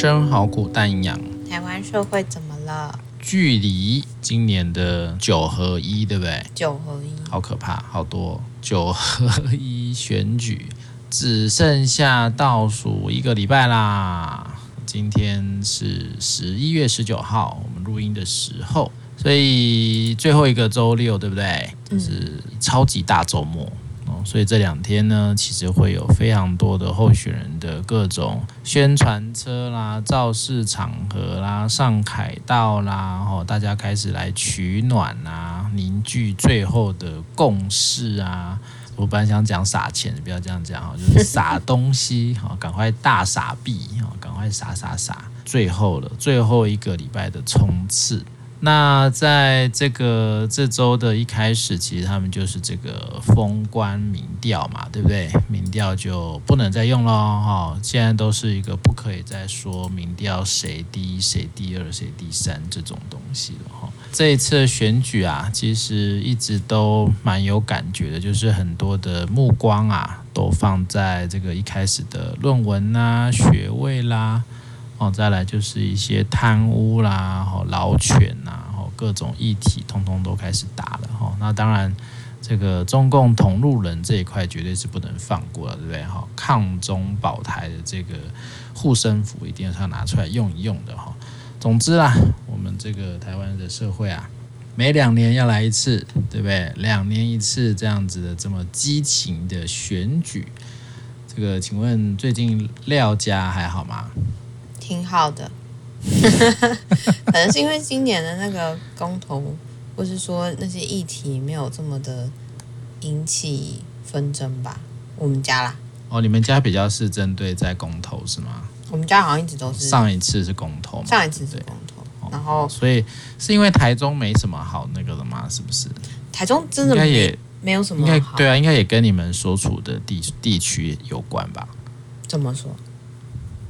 生好苦但营养。台湾社会怎么了？距离今年的九合一，对不对？九合一，好可怕，好多九合一选举只剩下倒数一个礼拜啦。今天是十一月十九号，我们录音的时候，所以最后一个周六，对不对？就是超级大周末。所以这两天呢，其实会有非常多的候选人的各种宣传车啦、造势场合啦、上凯道啦，然后大家开始来取暖啊，凝聚最后的共识啊。我本来想讲撒钱，不要这样讲哈，就是撒东西，哈，赶快大撒币，哈，赶快撒撒撒，最后了，最后一个礼拜的冲刺。那在这个这周的一开始，其实他们就是这个封关民调嘛，对不对？民调就不能再用了哈，现在都是一个不可以再说民调谁第一、谁第二、谁第三这种东西了哈。这一次选举啊，其实一直都蛮有感觉的，就是很多的目光啊，都放在这个一开始的论文啦、学位啦。哦，再来就是一些贪污啦，哈，劳权呐，哈，各种议题通通都开始打了，哈。那当然，这个中共同路人这一块绝对是不能放过的，对不对？哈，抗中保台的这个护身符一定要拿出来用一用的，哈。总之啦，我们这个台湾的社会啊，每两年要来一次，对不对？两年一次这样子的这么激情的选举，这个请问最近廖家还好吗？挺好的，可能是因为今年的那个公投，或是说那些议题没有这么的引起纷争吧。我们家啦，哦，你们家比较是针对在公投是吗？我们家好像一直都是上一次是公投，上一次是公投，然后所以是因为台中没什么好那个的吗？是不是？台中真的应该也没有什么好，应该对啊，应该也跟你们所处的地地区有关吧？怎么说？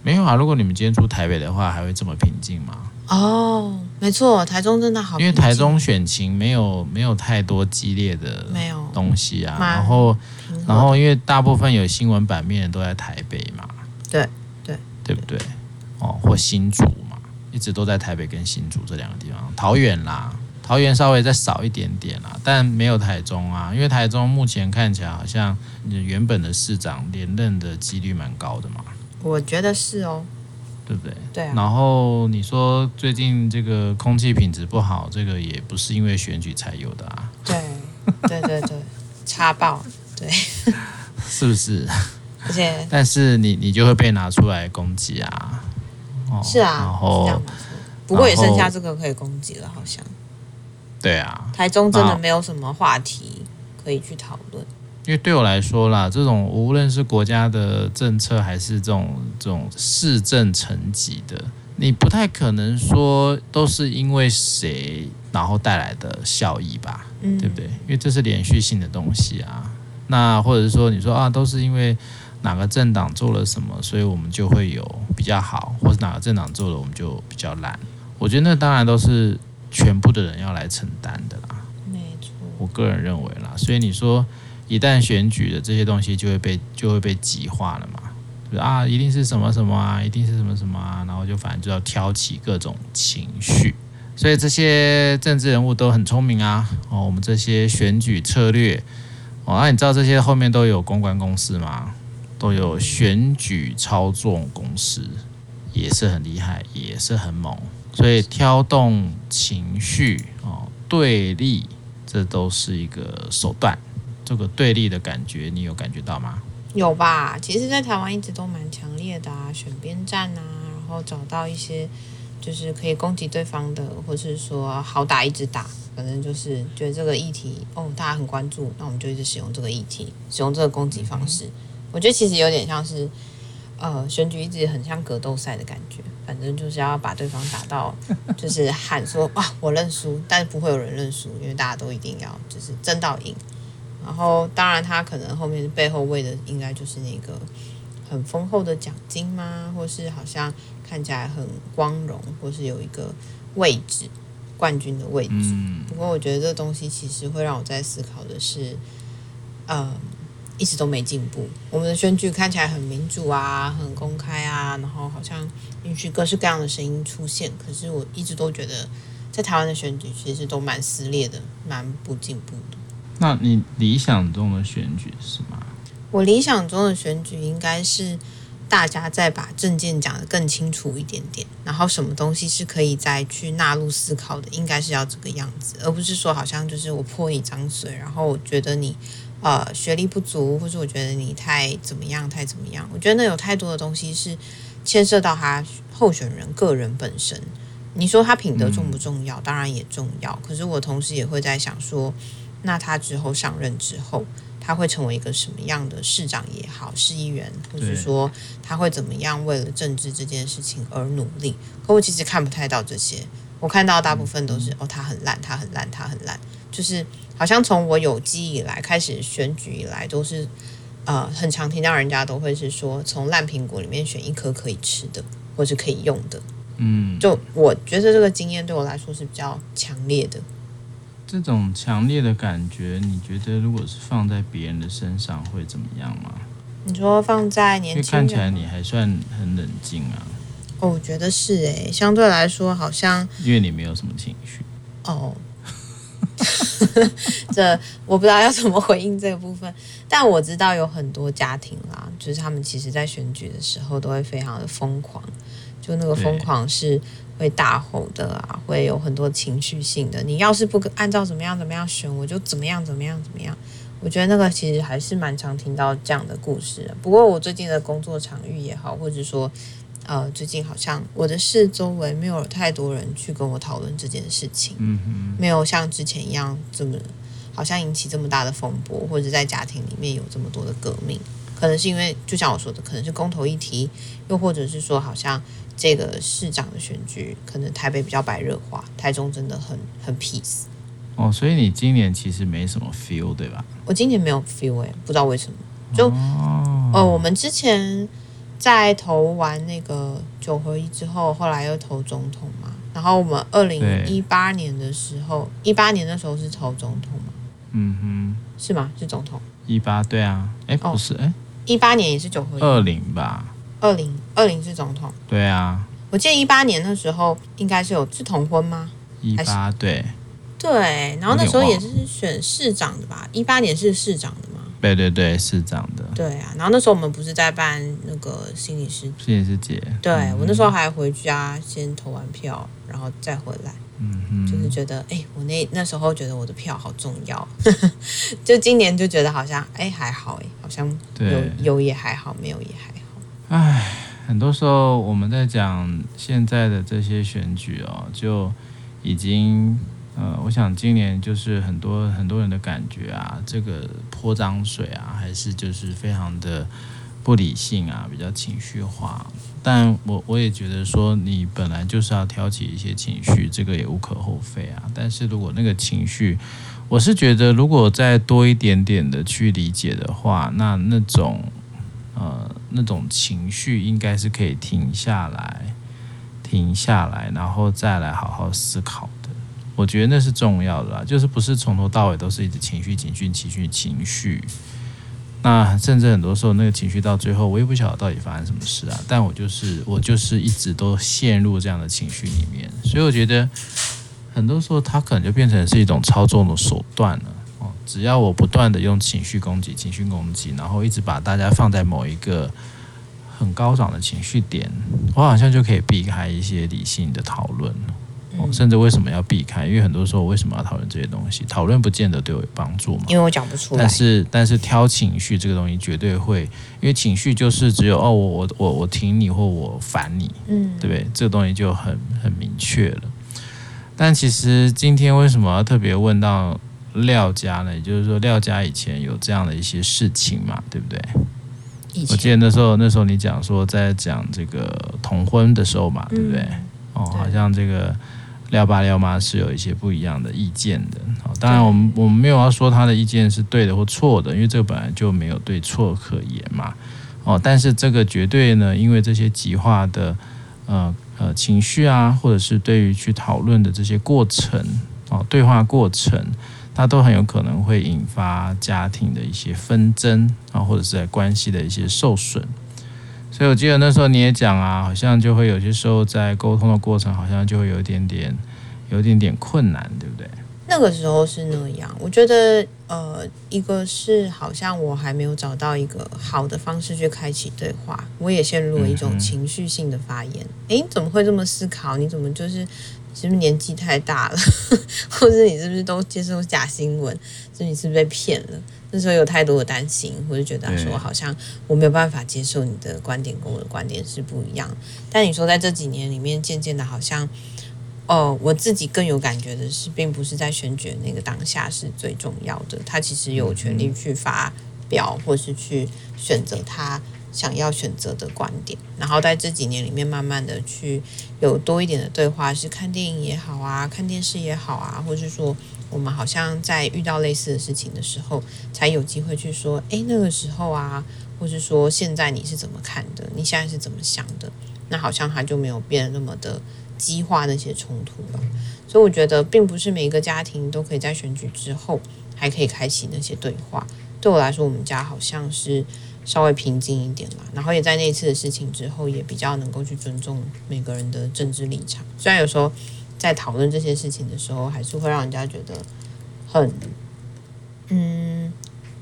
没有啊，如果你们今天住台北的话，还会这么平静吗？哦，没错，台中真的好，因为台中选情没有没有太多激烈的没有东西啊，然后然后因为大部分有新闻版面都在台北嘛，对对对不对？哦，或新竹嘛，一直都在台北跟新竹这两个地方，桃园啦，桃园稍微再少一点点啦，但没有台中啊，因为台中目前看起来好像原本的市长连任的几率蛮高的嘛。我觉得是哦，对不对？对啊。然后你说最近这个空气品质不好，这个也不是因为选举才有的啊。对，对对对，插 爆，对，是不是？而且，但是你你就会被拿出来攻击啊。哦，是啊，然后不过也剩下这个可以攻击了，好像。对啊。台中真的没有什么话题可以去讨论。因为对我来说啦，这种无论是国家的政策，还是这种这种市政层级的，你不太可能说都是因为谁然后带来的效益吧，嗯，对不对？因为这是连续性的东西啊。那或者是说，你说啊，都是因为哪个政党做了什么，所以我们就会有比较好，或是哪个政党做了，我们就比较烂。我觉得那当然都是全部的人要来承担的啦。没错，我个人认为啦。所以你说。一旦选举的这些东西就会被就会被极化了嘛，就是啊，一定是什么什么啊，一定是什么什么啊，然后就反正就要挑起各种情绪，所以这些政治人物都很聪明啊。哦，我们这些选举策略，哦，那你知道这些后面都有公关公司吗？都有选举操纵公司，也是很厉害，也是很猛，所以挑动情绪哦，对立，这都是一个手段。这个对立的感觉，你有感觉到吗？有吧，其实，在台湾一直都蛮强烈的啊，选边站啊，然后找到一些就是可以攻击对方的，或是说好打一直打，反正就是觉得这个议题哦，大家很关注，那我们就一直使用这个议题，使用这个攻击方式。嗯、我觉得其实有点像是呃，选举一直很像格斗赛的感觉，反正就是要把对方打到，就是喊说哇，我认输，但是不会有人认输，因为大家都一定要就是争到赢。然后，当然，他可能后面背后为的应该就是那个很丰厚的奖金吗？或是好像看起来很光荣，或是有一个位置，冠军的位置。不过，我觉得这东西其实会让我在思考的是，呃，一直都没进步。我们的选举看起来很民主啊，很公开啊，然后好像允许各式各样的声音出现。可是我一直都觉得，在台湾的选举其实都蛮撕裂的，蛮不进步的。那你理想中的选举是吗？我理想中的选举应该是大家再把政见讲得更清楚一点点，然后什么东西是可以再去纳入思考的，应该是要这个样子，而不是说好像就是我泼你脏水，然后我觉得你。呃，学历不足，或者我觉得你太怎么样，太怎么样？我觉得那有太多的东西是牵涉到他候选人个人本身。你说他品德重不重要？当然也重要。可是我同时也会在想说，那他之后上任之后，他会成为一个什么样的市长也好，市议员，或者说他会怎么样为了政治这件事情而努力？可我其实看不太到这些，我看到大部分都是、嗯、哦，他很烂，他很烂，他很烂，就是。好像从我有记忆以来，开始选举以来，都是呃很常听到人家都会是说，从烂苹果里面选一颗可以吃的，或是可以用的。嗯，就我觉得这个经验对我来说是比较强烈的。这种强烈的感觉，你觉得如果是放在别人的身上会怎么样吗？你说放在年轻人，看起来你还算很冷静啊。哦，我觉得是诶，相对来说好像因为你没有什么情绪哦。这我不知道要怎么回应这个部分，但我知道有很多家庭啦，就是他们其实在选举的时候都会非常的疯狂，就那个疯狂是会大吼的啊，会有很多情绪性的。你要是不按照怎么样怎么样选，我就怎么样怎么样怎么样。我觉得那个其实还是蛮常听到这样的故事的。不过我最近的工作场域也好，或者说。呃，最近好像我的市周围没有太多人去跟我讨论这件事情，没有像之前一样这么好像引起这么大的风波，或者在家庭里面有这么多的革命，可能是因为就像我说的，可能是公投议题，又或者是说好像这个市长的选举，可能台北比较白热化，台中真的很很 peace。哦，所以你今年其实没什么 feel 对吧？我今年没有 feel 哎、欸，不知道为什么，就哦、呃，我们之前。在投完那个九合一之后，后来又投总统嘛。然后我们二零一八年的时候，一八年的时候是投总统嘛？嗯哼，是吗？是总统？一八对啊，哎不是哎，一八年也是九合一。二零吧？二零二零是总统？对啊，我记得一八年那时候应该是有是同婚吗？一八对对，然后那时候也是选市长的吧？一八年是市长的吗？对对对，市长的。对啊，然后那时候我们不是在办那个心理师心理师节？对、嗯、我那时候还回家先投完票，然后再回来。嗯哼，就是觉得哎，我那那时候觉得我的票好重要。就今年就觉得好像哎还好哎，好像有有也还好，没有也还好。哎，很多时候我们在讲现在的这些选举哦，就已经。呃，我想今年就是很多很多人的感觉啊，这个泼脏水啊，还是就是非常的不理性啊，比较情绪化。但我我也觉得说，你本来就是要挑起一些情绪，这个也无可厚非啊。但是如果那个情绪，我是觉得如果再多一点点的去理解的话，那那种呃那种情绪应该是可以停下来，停下来，然后再来好好思考的。我觉得那是重要的啦，就是不是从头到尾都是一直情绪、情绪、情绪、情绪。那甚至很多时候，那个情绪到最后，我也不晓得到底发生什么事啊。但我就是我就是一直都陷入这样的情绪里面，所以我觉得很多时候，它可能就变成是一种操纵的手段了。哦，只要我不断的用情绪攻击、情绪攻击，然后一直把大家放在某一个很高涨的情绪点，我好像就可以避开一些理性的讨论。甚至为什么要避开？因为很多时候为什么要讨论这些东西？讨论不见得对我有帮助嘛。因为我讲不出来。但是但是挑情绪这个东西绝对会，因为情绪就是只有哦，我我我我挺你或我烦你，嗯，对不对？这个东西就很很明确了。但其实今天为什么要特别问到廖家呢？也就是说廖家以前有这样的一些事情嘛，对不对？以前。我记得那时候那时候你讲说在讲这个同婚的时候嘛，对不对？嗯、哦，好像这个。廖爸廖妈是有一些不一样的意见的，好，当然我们我们没有要说他的意见是对的或错的，因为这个本来就没有对错可言嘛，哦，但是这个绝对呢，因为这些极化的呃呃情绪啊，或者是对于去讨论的这些过程，哦，对话过程，它都很有可能会引发家庭的一些纷争啊，或者是在关系的一些受损。所以我记得那时候你也讲啊，好像就会有些时候在沟通的过程，好像就会有一点点，有一点点困难，对不对？那个时候是那样，我觉得，呃，一个是好像我还没有找到一个好的方式去开启对话，我也陷入了一种情绪性的发言。哎、嗯，你怎么会这么思考？你怎么就是是不是年纪太大了，或者你是不是都接受假新闻？是你是不是被骗了？那时候有太多的担心，我就觉得说好像我没有办法接受你的观点跟我的观点是不一样。但你说在这几年里面，渐渐的好像。哦，我自己更有感觉的是，并不是在选举那个当下是最重要的。他其实有权利去发表，或是去选择他想要选择的观点。然后在这几年里面，慢慢的去有多一点的对话，是看电影也好啊，看电视也好啊，或是说我们好像在遇到类似的事情的时候，才有机会去说，诶，那个时候啊，或是说现在你是怎么看的？你现在是怎么想的？那好像他就没有变得那么的。激化那些冲突吧，所以我觉得并不是每一个家庭都可以在选举之后还可以开启那些对话。对我来说，我们家好像是稍微平静一点啦，然后也在那一次的事情之后，也比较能够去尊重每个人的政治立场。虽然有时候在讨论这些事情的时候，还是会让人家觉得很，嗯，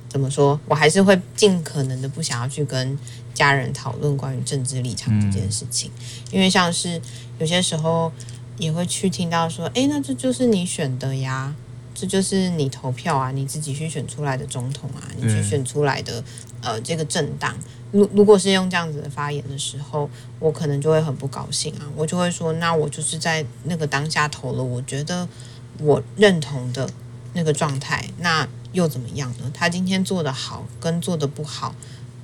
怎么说？我还是会尽可能的不想要去跟。家人讨论关于政治立场这件事情，嗯，因为像是有些时候也会去听到说，诶，那这就是你选的呀，这就是你投票啊，你自己去选出来的总统啊，你去选出来的呃这个政党。如如果是用这样子的发言的时候，我可能就会很不高兴啊，我就会说，那我就是在那个当下投了，我觉得我认同的那个状态，那又怎么样呢？他今天做的好跟做的不好。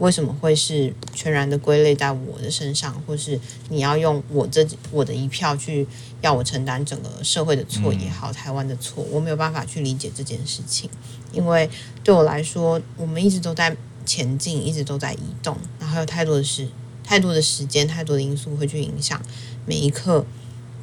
为什么会是全然的归类在我的身上，或是你要用我这我的一票去要我承担整个社会的错也好，台湾的错，我没有办法去理解这件事情，因为对我来说，我们一直都在前进，一直都在移动，然后有太多的事，太多的时间，太多的因素会去影响每一刻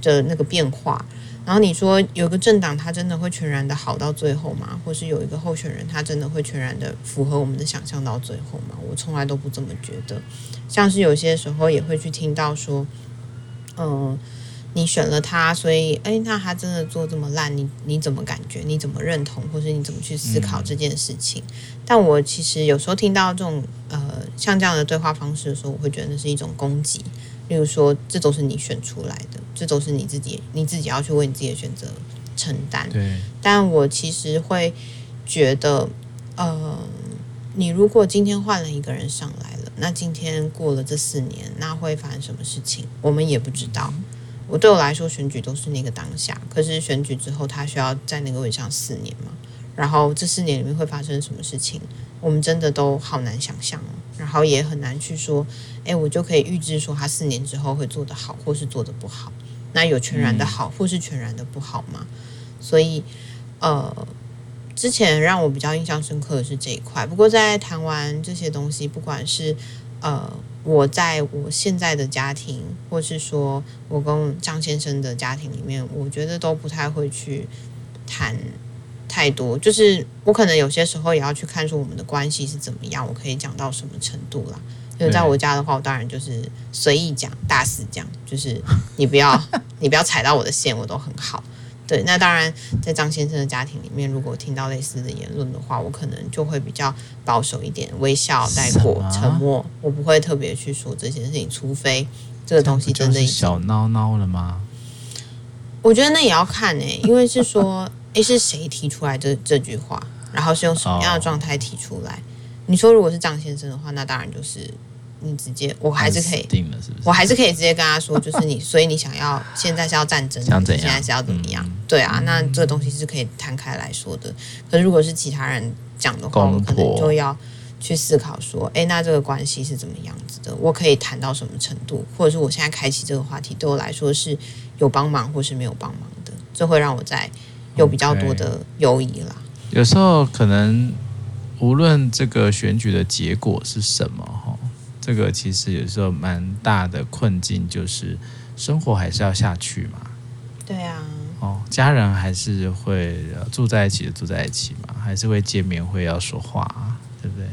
的那个变化。然后你说有个政党，他真的会全然的好到最后吗？或是有一个候选人，他真的会全然的符合我们的想象到最后吗？我从来都不这么觉得。像是有些时候也会去听到说，嗯、呃，你选了他，所以诶，那他真的做这么烂，你你怎么感觉？你怎么认同？或是你怎么去思考这件事情？嗯、但我其实有时候听到这种呃像这样的对话方式的时候，我会觉得那是一种攻击。例如说，这都是你选出来的，这都是你自己，你自己要去为你自己的选择承担。对。但我其实会觉得，呃，你如果今天换了一个人上来了，那今天过了这四年，那会发生什么事情？我们也不知道。我对我来说，选举都是那个当下。可是选举之后，他需要在那个位置上四年嘛？然后这四年里面会发生什么事情？我们真的都好难想象哦。然后也很难去说。诶，我就可以预知说他四年之后会做得好，或是做得不好。那有全然的好，或是全然的不好吗？所以，呃，之前让我比较印象深刻的是这一块。不过在谈完这些东西，不管是呃我在我现在的家庭，或是说我跟张先生的家庭里面，我觉得都不太会去谈太多。就是我可能有些时候也要去看出我们的关系是怎么样，我可以讲到什么程度啦。就在我家的话，我当然就是随意讲、大肆讲，就是你不要 你不要踩到我的线，我都很好。对，那当然在张先生的家庭里面，如果听到类似的言论的话，我可能就会比较保守一点，微笑带过，沉默，我不会特别去说这些事情，除非这个东西真的小闹闹了吗？我觉得那也要看诶、欸，因为是说，诶，是谁提出来这这句话，然后是用什么样的状态提出来？你说如果是张先生的话，那当然就是。你直接，我还是可以，定了是不是？我还是可以直接跟他说，就是你，所以你想要现在是要战争，想怎样？现在是要怎么样？嗯、对啊，那这个东西是可以摊开来说的。可是如果是其他人讲的话，我可能就要去思考说，哎，那这个关系是怎么样子的？我可以谈到什么程度？或者是我现在开启这个话题，对我来说是有帮忙，或是没有帮忙的？这会让我在有比较多的犹疑啦。Okay. 有时候可能无论这个选举的结果是什么，哈。这个其实有时候蛮大的困境，就是生活还是要下去嘛。对啊，哦，家人还是会住在一起的，住在一起嘛，还是会见面，会要说话，对不对？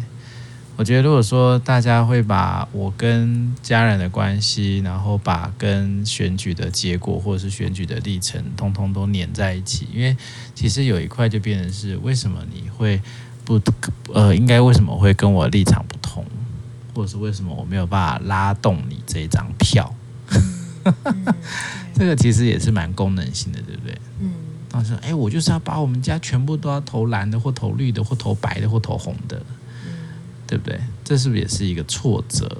我觉得，如果说大家会把我跟家人的关系，然后把跟选举的结果或者是选举的历程，通通都粘在一起，因为其实有一块就变成是为什么你会不呃，应该为什么会跟我立场不同，或者是为什么我没有办法拉动你这一张票？这个其实也是蛮功能性的，对不对？嗯。当时哎，我就是要把我们家全部都要投蓝的，或投绿的，或投白的，或投红的。对不对？这是不是也是一个挫折？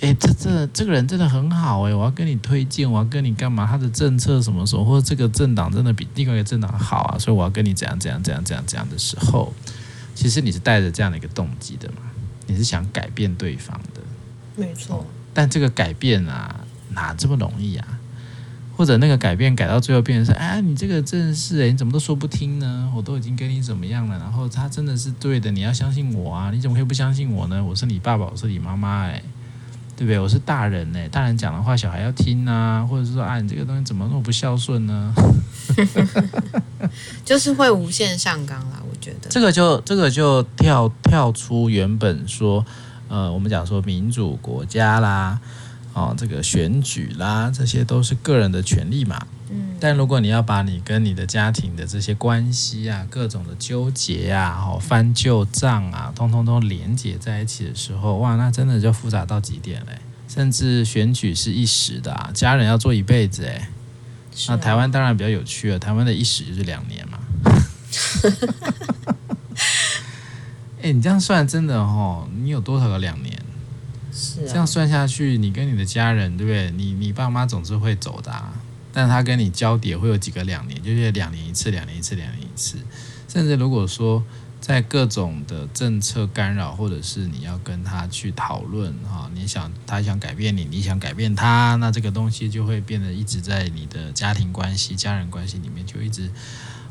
哎，这这这个人真的很好哎，我要跟你推荐，我要跟你干嘛？他的政策什么时候，或者这个政党真的比另外一个政党好啊，所以我要跟你怎样怎样怎样怎样怎样的时候，其实你是带着这样的一个动机的嘛？你是想改变对方的，没错。但这个改变啊，哪这么容易啊？或者那个改变改到最后变成是，哎，你这个真的是，哎，你怎么都说不听呢？我都已经跟你怎么样了，然后他真的是对的，你要相信我啊！你怎么可以不相信我呢？我是你爸爸，我是你妈妈，哎，对不对？我是大人呢，大人讲的话小孩要听啊，或者是说，啊，你这个东西怎么那么不孝顺呢？就是会无限上纲啦，我觉得这个就这个就跳跳出原本说，呃，我们讲说民主国家啦。哦，这个选举啦，这些都是个人的权利嘛。嗯。但如果你要把你跟你的家庭的这些关系啊，各种的纠结啊，哦，翻旧账啊，通通都连接在一起的时候，哇，那真的就复杂到极点嘞。甚至选举是一时的啊，家人要做一辈子哎。啊。那台湾当然比较有趣了，台湾的一时就是两年嘛。哎，你这样算真的哦，你有多少个两年？这样算下去，你跟你的家人，对不对？你你爸妈总是会走的啊，但他跟你交叠会有几个两年，就是两年一次，两年一次，两年一次。甚至如果说在各种的政策干扰，或者是你要跟他去讨论哈，你想他想改变你，你想改变他，那这个东西就会变得一直在你的家庭关系、家人关系里面就一直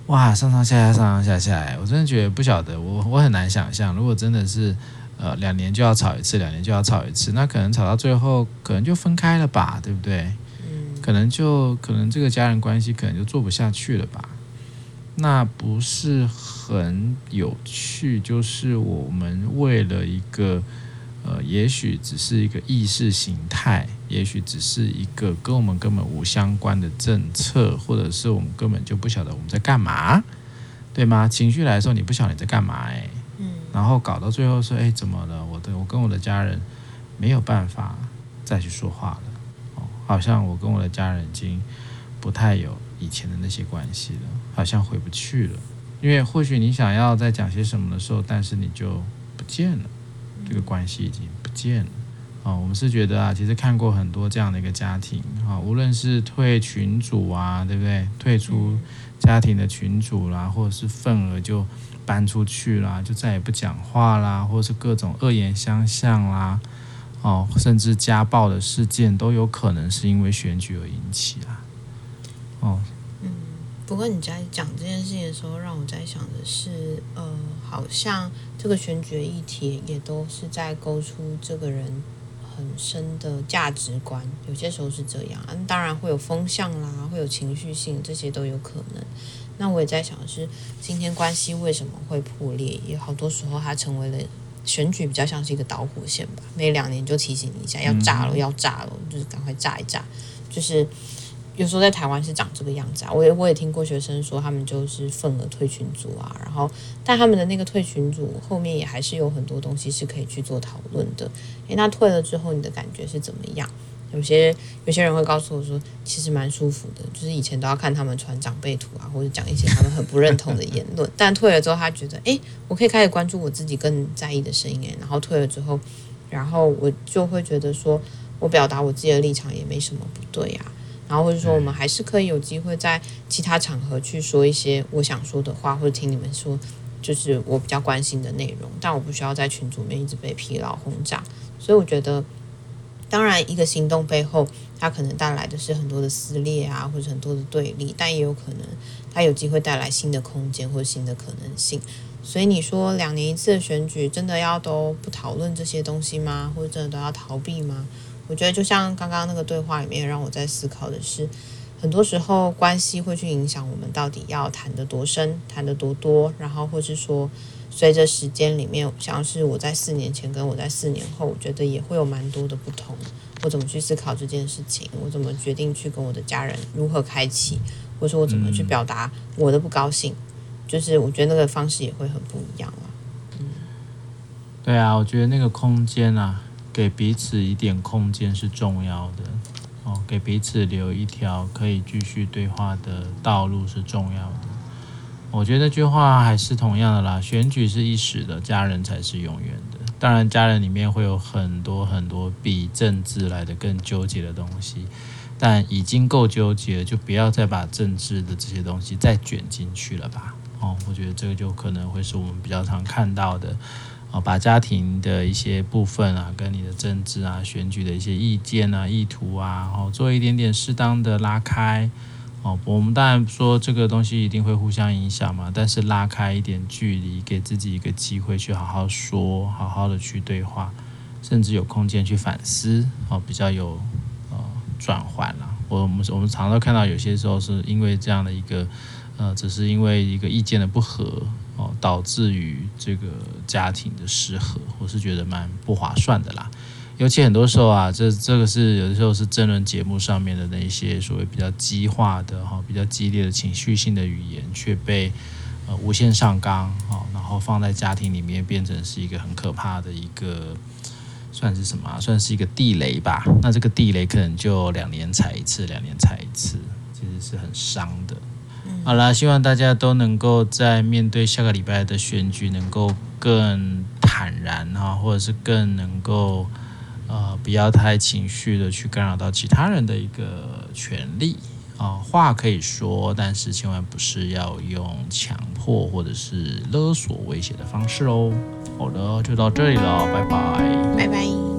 哇上上下下、上上下下。我真的觉得不晓得，我我很难想象，如果真的是。呃，两年就要吵一次，两年就要吵一次，那可能吵到最后，可能就分开了吧，对不对？嗯，可能就可能这个家人关系可能就做不下去了吧。那不是很有趣，就是我们为了一个呃，也许只是一个意识形态，也许只是一个跟我们根本无相关的政策，或者是我们根本就不晓得我们在干嘛，对吗？情绪来的时候，你不晓得你在干嘛，哎。然后搞到最后说，哎，怎么了？我的我跟我的家人没有办法再去说话了，哦，好像我跟我的家人已经不太有以前的那些关系了，好像回不去了。因为或许你想要再讲些什么的时候，但是你就不见了，这个关系已经不见了。哦，我们是觉得啊，其实看过很多这样的一个家庭，啊，无论是退群组啊，对不对？退出家庭的群组啦，或者是份额就。搬出去啦，就再也不讲话啦，或者是各种恶言相向啦，哦，甚至家暴的事件都有可能是因为选举而引起啦。哦，嗯，不过你在讲这件事情的时候，让我在想的是，呃，好像这个选举的议题也都是在勾出这个人很深的价值观，有些时候是这样，当然会有风向啦，会有情绪性，这些都有可能。那我也在想的是，今天关系为什么会破裂？也好多时候它成为了选举比较像是一个导火线吧。每两年就提醒你一下，要炸了，要炸了，就是赶快炸一炸。就是有时候在台湾是长这个样子啊。我也我也听过学生说，他们就是份额退群组啊，然后但他们的那个退群组后面也还是有很多东西是可以去做讨论的。诶，那退了之后，你的感觉是怎么样？有些有些人会告诉我说，其实蛮舒服的，就是以前都要看他们传长辈图啊，或者讲一些他们很不认同的言论，但退了之后，他觉得，哎，我可以开始关注我自己更在意的声音，然后退了之后，然后我就会觉得说，我表达我自己的立场也没什么不对啊，然后或者说我们还是可以有机会在其他场合去说一些我想说的话，或者听你们说，就是我比较关心的内容，但我不需要在群组里面一直被疲劳轰炸，所以我觉得。当然，一个行动背后，它可能带来的是很多的撕裂啊，或者很多的对立，但也有可能它有机会带来新的空间或者新的可能性。所以你说两年一次的选举，真的要都不讨论这些东西吗？或者真的都要逃避吗？我觉得就像刚刚那个对话里面让我在思考的是，很多时候关系会去影响我们到底要谈得多深，谈得多多，然后或是说随着时间里面，像是我在四年前跟我在四年后，我觉得也会有蛮多的不同。我怎么去思考这件事情？我怎么决定去跟我的家人如何开启？或者说我怎么去表达我的不高兴？嗯、就是我觉得那个方式也会很不一样了。嗯，对啊，我觉得那个空间啊，给彼此一点空间是重要的哦，给彼此留一条可以继续对话的道路是重要的。我觉得这句话还是同样的啦，选举是一时的，家人才是永远的。当然，家人里面会有很多很多比政治来的更纠结的东西。但已经够纠结了，就不要再把政治的这些东西再卷进去了吧。哦，我觉得这个就可能会是我们比较常看到的，哦，把家庭的一些部分啊，跟你的政治啊、选举的一些意见啊、意图啊，然后，做一点点适当的拉开。哦，我们当然说这个东西一定会互相影响嘛，但是拉开一点距离，给自己一个机会去好好说，好好的去对话，甚至有空间去反思，哦，比较有呃。转换了，我们我们常常看到有些时候是因为这样的一个，呃，只是因为一个意见的不合哦，导致于这个家庭的失和，我是觉得蛮不划算的啦。尤其很多时候啊，这这个是有的时候是争论节目上面的那一些所谓比较激化的哈、比较激烈的情绪性的语言，却被呃无限上纲哦，然后放在家庭里面变成是一个很可怕的一个。算是什么？算是一个地雷吧。那这个地雷可能就两年踩一次，两年踩一次，其实是很伤的。好啦，希望大家都能够在面对下个礼拜的选举，能够更坦然哈，或者是更能够呃不要太情绪的去干扰到其他人的一个权利啊。话可以说，但是千万不是要用强迫或者是勒索威胁的方式哦。好的，就到这里了，拜拜，拜拜。